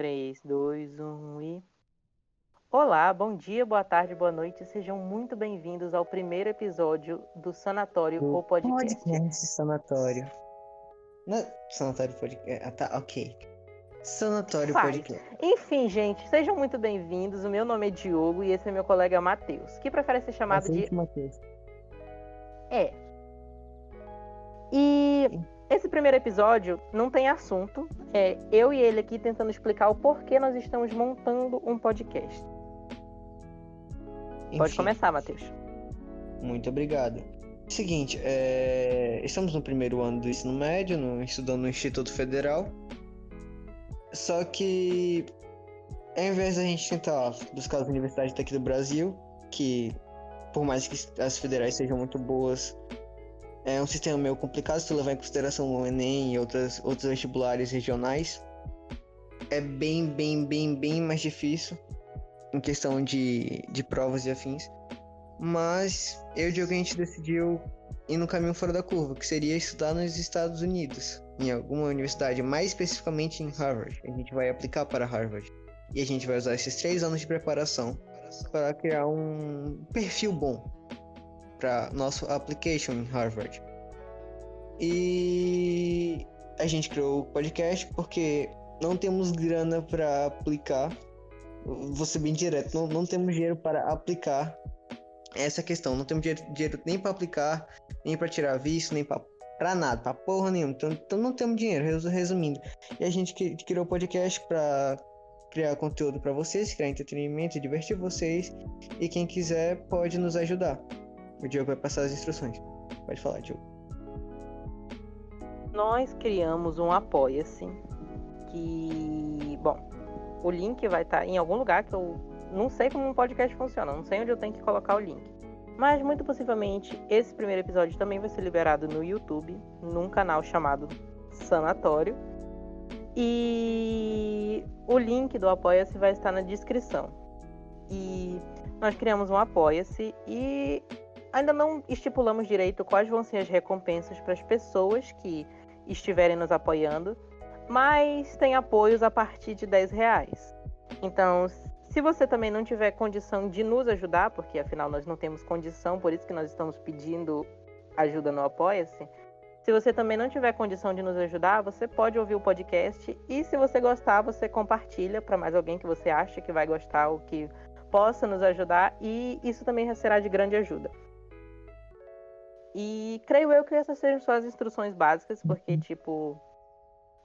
3, 2, 1 e. Olá, bom dia, boa tarde, boa noite. Sejam muito bem-vindos ao primeiro episódio do Sanatório ou Podcast. Podcast Sanatório. Não, é Sanatório Podcast. Ah, tá, ok. Sanatório Faz. Podcast. Enfim, gente, sejam muito bem-vindos. O meu nome é Diogo e esse é meu colega Matheus, que prefere ser chamado de Matheus. É. E esse primeiro episódio não tem assunto. É eu e ele aqui tentando explicar o porquê nós estamos montando um podcast. Pode Enfim, começar, Matheus. Muito obrigado. Seguinte, é, estamos no primeiro ano do ensino médio, no... estudando no Instituto Federal. Só que, ao invés da gente tentar buscar as universidades daqui do Brasil, que por mais que as federais sejam muito boas, é um sistema meio complicado se levar em consideração o Enem e outras, outros vestibulares regionais. É bem, bem, bem, bem mais difícil em questão de, de provas e afins. Mas eu e o a gente decidiu ir no caminho fora da curva, que seria estudar nos Estados Unidos, em alguma universidade, mais especificamente em Harvard. A gente vai aplicar para Harvard. E a gente vai usar esses três anos de preparação para criar um perfil bom para nosso application em Harvard. E a gente criou o podcast porque não temos grana para aplicar. Vou ser bem direto, não, não temos dinheiro para aplicar essa questão. Não temos dinheiro, dinheiro nem para aplicar, nem para tirar visto, nem para nada, pra porra nenhuma. Então, então não temos dinheiro, resu- resumindo. E a gente cri- criou o podcast pra criar conteúdo pra vocês, criar entretenimento, divertir vocês. E quem quiser pode nos ajudar. O Diogo vai passar as instruções. Pode falar, Diogo. Nós criamos um Apoia-se que, bom, o link vai estar em algum lugar que eu não sei como um podcast funciona, não sei onde eu tenho que colocar o link. Mas muito possivelmente esse primeiro episódio também vai ser liberado no YouTube, num canal chamado Sanatório. E o link do Apoia-se vai estar na descrição. E nós criamos um Apoia-se e ainda não estipulamos direito quais vão ser as recompensas para as pessoas que estiverem nos apoiando, mas tem apoios a partir de 10 reais. Então, se você também não tiver condição de nos ajudar, porque afinal nós não temos condição, por isso que nós estamos pedindo ajuda no Apoia-se. Se você também não tiver condição de nos ajudar, você pode ouvir o podcast e se você gostar, você compartilha para mais alguém que você acha que vai gostar ou que possa nos ajudar e isso também será de grande ajuda. E creio eu que essas sejam só as instruções básicas, porque tipo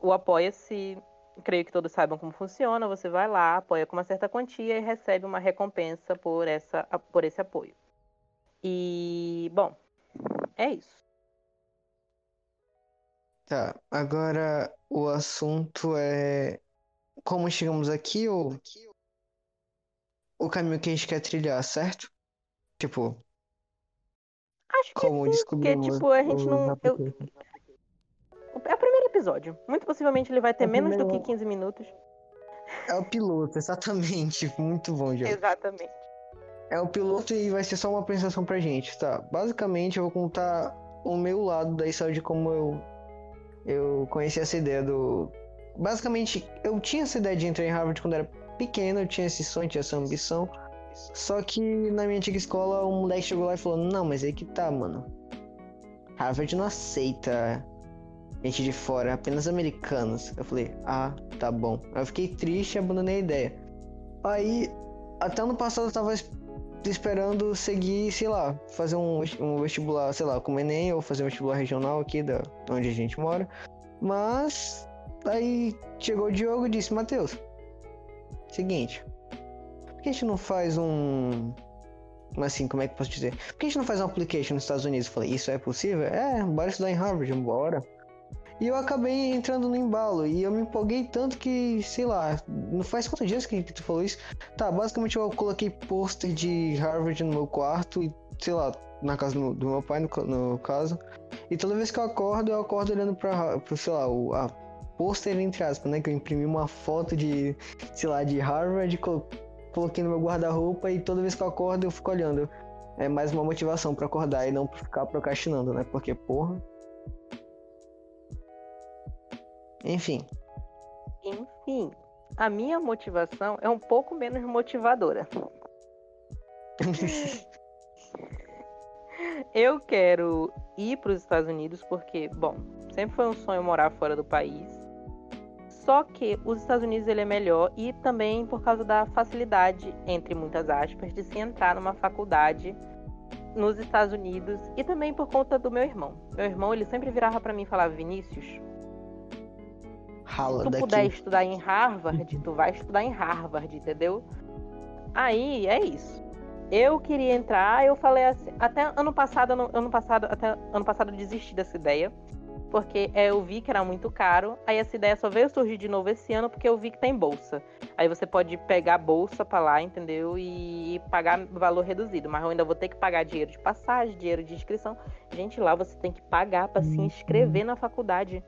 o apoia-se creio que todos saibam como funciona. Você vai lá, apoia com uma certa quantia e recebe uma recompensa por, essa, por esse apoio. E, bom, é isso. Tá, agora o assunto é como chegamos aqui ou o caminho que a gente quer trilhar, certo? Tipo, Acho que como sim, porque, tipo, a gente não. eu- é o primeiro episódio. Muito possivelmente ele vai ter É menos do que primeiro- 15 minutos. É o piloto, exatamente. Muito bom, Diogo. Exatamente. É o piloto e vai ser só uma apresentação pra gente, tá? Basicamente, eu vou contar o meu lado da história de como eu, eu conheci essa ideia do. Basicamente, eu tinha essa ideia de entrar em Harvard quando era pequeno, eu tinha esse sonho, tinha essa ambição. Só que na minha antiga escola, um moleque chegou lá e falou: Não, mas aí que tá, mano. Harvard não aceita gente de fora, apenas americanos. Eu falei: Ah, tá bom. Aí eu fiquei triste e abandonei a ideia. Aí, até ano passado eu tava es- esperando seguir, sei lá, fazer um, um vestibular, sei lá, como Enem, ou fazer um vestibular regional aqui da onde a gente mora. Mas aí chegou o Diogo e disse, Matheus, seguinte, por que a gente não faz um. Assim, como é que posso dizer? Por que a gente não faz um application nos Estados Unidos? Eu falei, isso é possível? É, bora estudar em Harvard, bora. E eu acabei entrando no embalo. E eu me empolguei tanto que, sei lá, não faz quantos dias que, tu falou isso? Tá, basicamente eu coloquei pôster de Harvard no meu quarto e, sei lá, na casa do, do meu pai, no, no caso. E toda vez que eu acordo, eu acordo olhando pra, pro, sei lá, o a pôster entre aspas, né? Que eu imprimi uma foto de, sei lá, de Harvard, coloquei no meu guarda-roupa e toda vez que eu acordo eu fico olhando. É mais uma motivação pra acordar e não ficar procrastinando, né? Porque, porra. Enfim, Enfim. a minha motivação é um pouco menos motivadora. eu quero ir para os Estados Unidos porque, bom, sempre foi um sonho morar fora do país. Só que os Estados Unidos ele é melhor e também por causa da facilidade, entre muitas aspas, de se entrar numa faculdade nos Estados Unidos e também por conta do meu irmão. Meu irmão ele sempre virava para mim e falava: Vinícius, Rala se tu daqui. puder estudar em Harvard, tu vai estudar em Harvard, entendeu? Aí é isso. Eu queria entrar, eu falei assim, até ano passado, ano, ano passado, até ano passado eu desisti dessa ideia, porque é, eu vi que era muito caro. Aí essa ideia só veio surgir de novo esse ano porque eu vi que tem bolsa. Aí você pode pegar bolsa para lá, entendeu? E pagar valor reduzido, mas eu ainda vou ter que pagar dinheiro de passagem, dinheiro de inscrição. Gente, lá você tem que pagar para se inscrever na faculdade.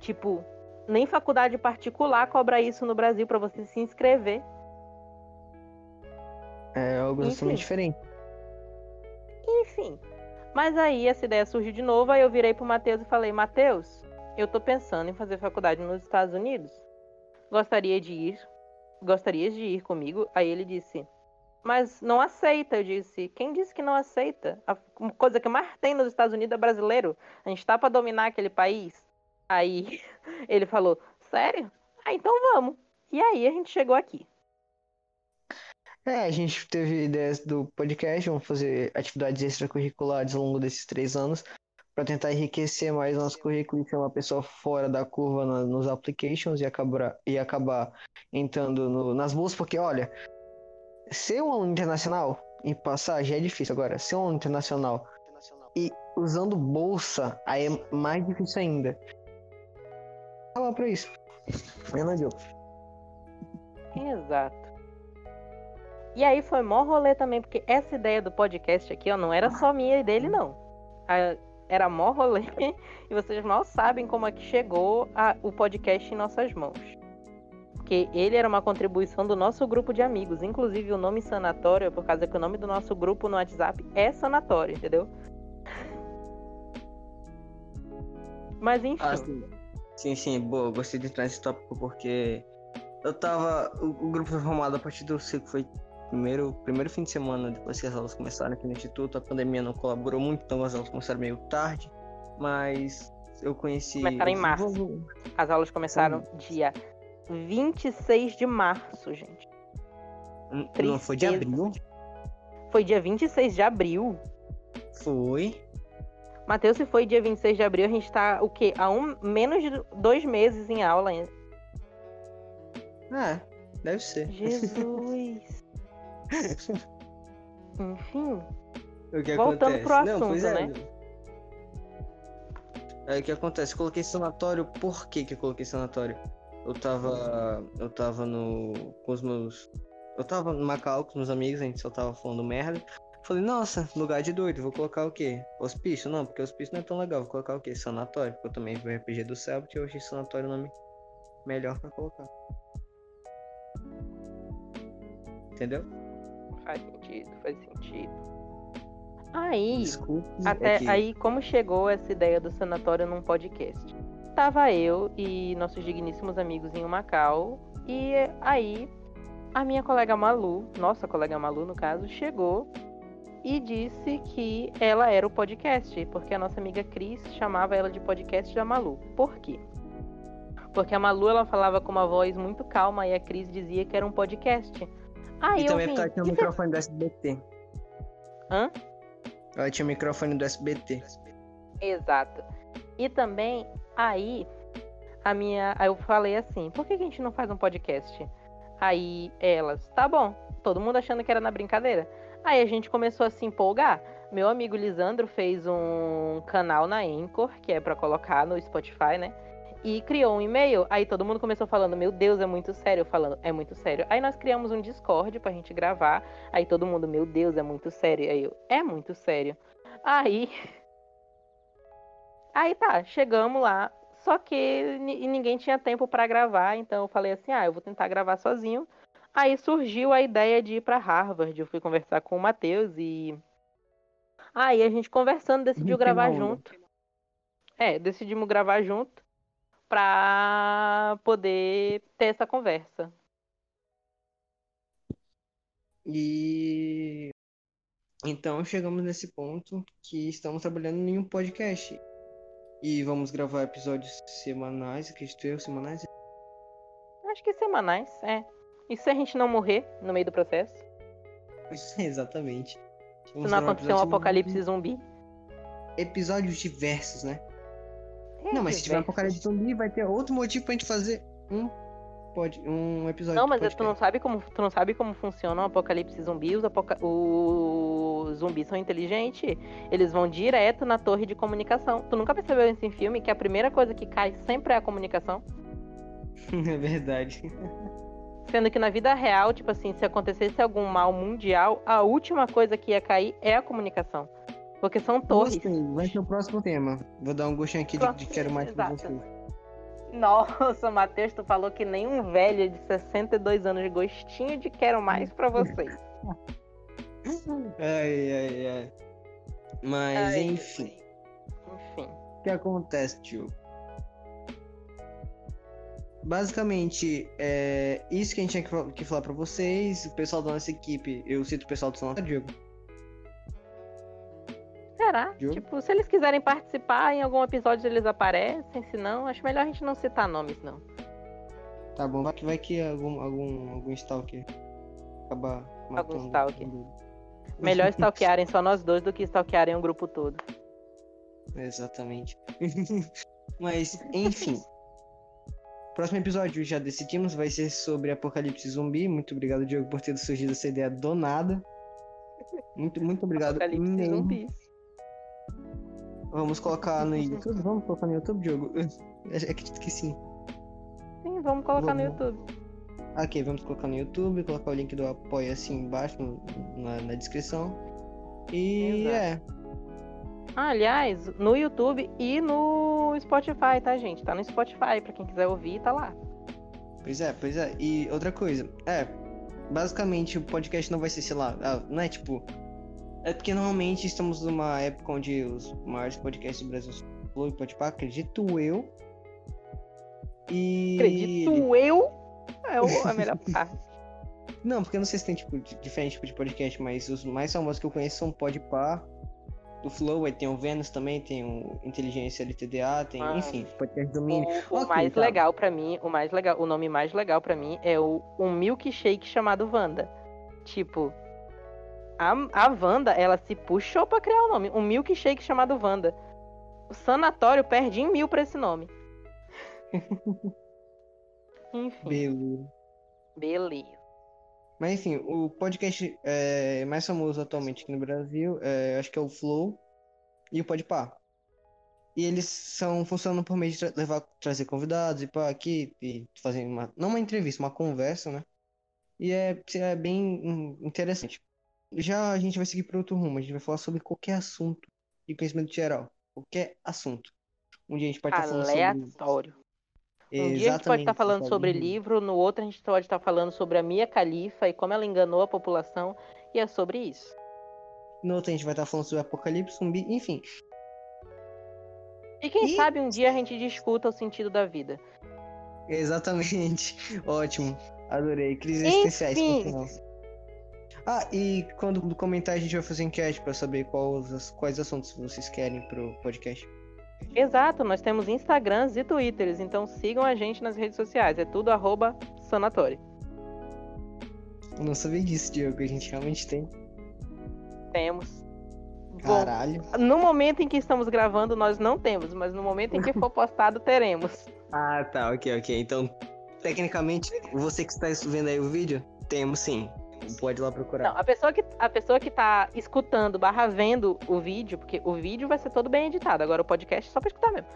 Tipo, nem faculdade particular cobra isso no Brasil para você se inscrever. É algo totalmente diferente. Enfim. Mas aí essa ideia surgiu de novo, aí eu virei pro Matheus e falei, Matheus, eu tô pensando em fazer faculdade nos Estados Unidos. Gostaria de ir. Gostarias de ir comigo? Aí ele disse, mas não aceita. Eu disse, quem disse que não aceita? A coisa que mais tem nos Estados Unidos é brasileiro. A gente tá pra dominar aquele país. Aí ele falou, sério? Ah, então vamos. E aí a gente chegou aqui. É, a gente teve ideias do podcast, vamos fazer atividades extracurriculares ao longo desses três anos para tentar enriquecer mais nosso currículo e ser uma pessoa fora da curva na- nos applications e acabar, e acabar entrando no- nas bolsas, porque olha, ser um aluno internacional e passar já é difícil. Agora, ser um aluno internacional e usando bolsa, aí é mais difícil ainda. Fala pra isso. Eu não adianta. Exato. E aí foi mó rolê também, porque essa ideia do podcast aqui, ó, não era só minha e dele, não. A- era mó rolê, e vocês mal sabem como é que chegou a- o podcast em nossas mãos. Porque ele era uma contribuição do nosso grupo de amigos. Inclusive o nome Sanatório por causa que o nome do nosso grupo no WhatsApp é Sanatório, entendeu? Mas enfim. Ah, sim. Sim, sim, boa. Gostei de entrar nesse tópico porque eu tava. O, o grupo foi formado a partir do ciclo, foi primeiro, primeiro fim de semana depois que as aulas começaram aqui no Instituto. A pandemia não colaborou muito, então as aulas começaram meio tarde. Mas eu conheci. Começaram em março. As aulas começaram dia 26 de março, gente. N- Não foi de Tristeza. abril? Foi dia 26 de abril. Foi. Matheus, se foi dia 26 de abril, a gente tá, o quê? Há um, menos de dois meses em aula ainda. É, deve ser. Jesus. Enfim. O que Voltando acontece? pro Não, pois assunto, é. né? Aí o que acontece? Coloquei sanatório, por que que eu coloquei sanatório? Eu tava. Eu tava no. com os meus. Eu tava no Macau com os meus amigos, a gente só tava falando merda. Falei, nossa, lugar de doido, vou colocar o quê? Hospício? Não, porque hospício não é tão legal, vou colocar o quê? Sanatório, porque eu também vi o RPG do Selbit e eu achei sanatório o nome melhor pra colocar. Entendeu? Faz sentido, faz sentido. Aí, Desculpe. até é que- aí, como chegou essa ideia do sanatório num podcast? Tava eu e nossos digníssimos amigos em Macau, e aí a minha colega Malu, nossa colega Malu no caso, chegou e disse que ela era o podcast, porque a nossa amiga Cris chamava ela de podcast da Malu. Por quê? Porque a Malu ela falava com uma voz muito calma e a Cris dizia que era um podcast. Aí E também vim, porque ela tinha o "E você microfone do SBT. Hã? Ela tinha o microfone do SBT. Exato. E também, aí, a minha. Aí eu falei assim, por que, a gente não faz um podcast? Aí elas, tá bom, todo mundo achando que era na brincadeira. Aí a gente começou a se empolgar. Meu amigo Lisandro fez um canal na Anchor, que é pra colocar no Spotify, né? E criou um e-mail. Aí todo mundo começou falando, meu Deus, é muito sério. Eu falando, é muito sério. Aí nós criamos um Discord pra gente gravar. Aí todo mundo, meu Deus, é muito sério. Aí eu, é muito sério. Aí Aí tá, chegamos lá, só que ni- ninguém tinha tempo pra gravar, então eu falei assim: ah, eu vou tentar gravar sozinho. Aí surgiu a ideia de ir pra Harvard. Eu fui conversar com o Matheus e. Aí a gente conversando decidiu gravar onda. junto. É, decidimos gravar junto. Para poder ter essa conversa. E então chegamos nesse ponto que estamos trabalhando em um podcast. E vamos gravar episódios semanais, acredito eu, semanais. Acho que semanais, é. E se a gente não morrer no meio do processo? Exatamente. Vamos se não acontecer um apocalipse zumbi? Episódios diversos, né? É, não, mas se tiver um apocalipse zumbi, vai ter outro motivo pra gente fazer um pode um episódio. Não, mas tu não sabe como tu não sabe como funciona o um apocalipse zumbi. Os, apoca... os zumbis são inteligentes. Eles vão direto na torre de comunicação. Tu nunca percebeu isso em filme que a primeira coisa que cai sempre é a comunicação? é verdade. Sendo que na vida real, tipo assim, se acontecesse algum mal mundial, a última coisa que ia cair é a comunicação. Porque são torres. Gostei, vai ser o próximo tema. Vou dar um gostinho aqui de, de quero mais com vocês. Nossa, Matheus, tu falou que nem um velho de 62 anos gostinho de quero mais para vocês. ai, ai, ai. Mas, ai, enfim. Enfim. O que acontece, tio? Basicamente, é isso que a gente tinha que falar pra vocês. O pessoal da nossa equipe, eu cito o pessoal do Sonata Diego Será? Tipo, se eles quiserem participar, em algum episódio eles aparecem, se não, acho melhor a gente não citar nomes, não. Tá bom, vai que, vai que algum, algum, algum stalker acaba matando. Algum stalker. Melhor stalkearem só nós dois do que stalkearem o grupo todo. Exatamente. Mas, enfim. Próximo episódio, já decidimos, vai ser sobre Apocalipse Zumbi. Muito obrigado, Diogo, por ter surgido essa ideia do nada. Muito, muito obrigado. Apocalipse Zumbis. Vamos colocar no YouTube? Vamos colocar no YouTube, Diogo? Acredito que sim. Sim, vamos colocar vamos. no YouTube. Ok, vamos colocar no YouTube, colocar o link do apoio assim embaixo no, na, na, descrição. E Exato. é. Ah, aliás, no YouTube e no Spotify, tá, gente? Tá no Spotify, pra quem quiser ouvir, tá lá. Pois é, pois é. E outra coisa, é. Basicamente o podcast não vai ser, sei lá, ah, não é tipo é porque normalmente estamos numa época onde os maiores podcasts do Brasil são Flow e Podpah, acredito eu. E. Acredito eu? É a melhor parte. Não, porque eu não sei se tem tipo, diferente tipo de podcast, mas os mais famosos que eu conheço são Podpah, do Flow, aí tem o Vênus também, tem o Inteligência LTDA, tem, ah, enfim, podcast do Mini. O, o okay, mais tá. legal para mim, o mais legal, o nome mais legal para mim é o um milkshake chamado Wanda. Tipo, a, a Wanda, ela se puxou para criar o nome. Um milkshake chamado Wanda. O sanatório perde em mil pra esse nome. enfim. Beleza. Beleza. Mas enfim, o podcast é, mais famoso atualmente aqui no Brasil, é, acho que é o Flow e o Podpah. E eles são funcionam por meio de tra levar, trazer convidados e para aqui e fazer uma não uma entrevista, uma conversa, né? E é, é bem interessante. Já a gente vai seguir para outro rumo. A gente vai falar sobre qualquer assunto de conhecimento geral. Qualquer assunto. Um dia a gente pode estar falando sobre. Aleatório. Um dia a gente pode estar falando sobre livro, no outro a gente pode estar falando sobre a Mia Khalifa e como ela enganou a população. E é sobre isso. No outro a gente vai estar falando sobre apocalipse, zumbi, enfim. E quem e... sabe um dia a gente discuta o sentido da vida. Exatamente. Ótimo. Adorei. Crises existenciais. Ah, e quando comentar a gente vai fazer enquete para saber quais, quais assuntos vocês querem pro podcast. Exato, nós temos Instagrams e Twitters, então sigam a gente nas redes sociais, é tudo arroba sanatório. Eu não sabia disso, Diogo, a gente realmente tem. Temos. Caralho. Bom, no momento em que estamos gravando, nós não temos, mas no momento em que for postado, teremos. Ah, tá, ok, ok. Então, tecnicamente, você que está vendo aí o vídeo, temos sim. Pode ir lá procurar. Não, a pessoa que, a pessoa que tá escutando barra vendo o vídeo, porque o vídeo vai ser todo bem editado, agora o podcast é só pra escutar mesmo.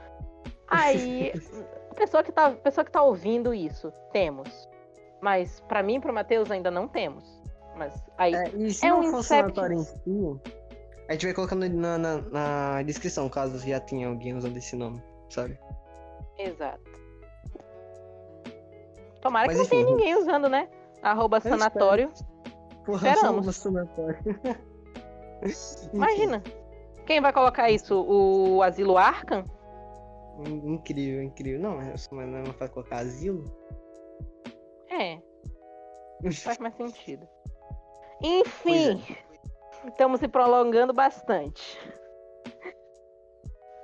Aí, a pessoa que, tá, a pessoa que tá ouvindo isso, temos. Mas para mim e pro Matheus ainda não temos. Mas aí. É, e se é não um Inception... em si, a gente vai colocando na, na, na descrição, caso já tenha alguém usando esse nome, sabe? Exato. Tomara Mas, que enfim, não tenha ninguém usando, né? Arroba sanatório. Espero. Porra, Esperamos. Imagina. Quem vai colocar isso? O Asilo Arkham? Incrível, incrível. Não, mas não é fácil colocar asilo? É. Faz mais sentido. Enfim, é. estamos se prolongando bastante.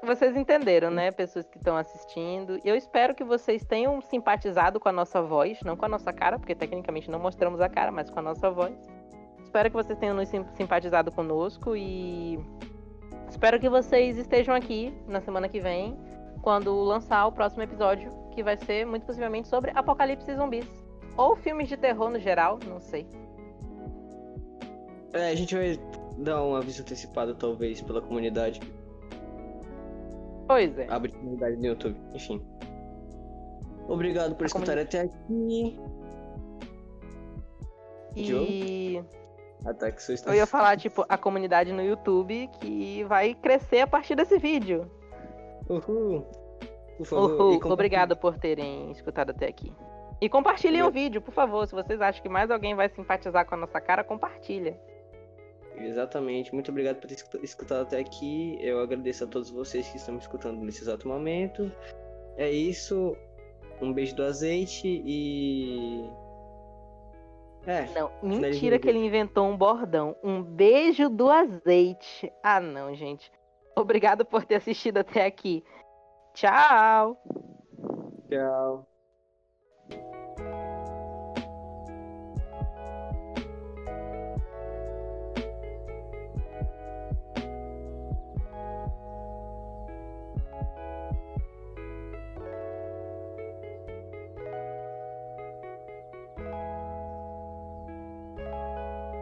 Vocês entenderam, né? Pessoas que estão assistindo. Eu espero que vocês tenham simpatizado com a nossa voz, não com a nossa cara, porque tecnicamente não mostramos a cara, mas com a nossa voz. Espero que vocês tenham nos simpatizado conosco e espero que vocês estejam aqui na semana que vem, quando lançar o próximo episódio, que vai ser muito possivelmente sobre apocalipse zumbis. Ou filmes de terror no geral, não sei. É, a gente vai dar um aviso antecipado, talvez, pela comunidade. Pois é. Abre comunidade no YouTube, enfim. Obrigado por a escutar comunidade... até aqui. E. Ataque Eu ia falar, tipo, a comunidade no YouTube que vai crescer a partir desse vídeo. Uhul. Por favor. Uhul. Obrigado por terem escutado até aqui. E compartilhem o vídeo, por favor. Se vocês acham que mais alguém vai simpatizar com a nossa cara, compartilha. Exatamente. Muito obrigado por ter escutado até aqui. Eu agradeço a todos vocês que estão me escutando nesse exato momento. É isso. Um beijo do azeite e. É. Não, mentira que ele inventou um bordão. Um beijo do azeite. Ah, não, gente. Obrigado por ter assistido até aqui. Tchau. Tchau.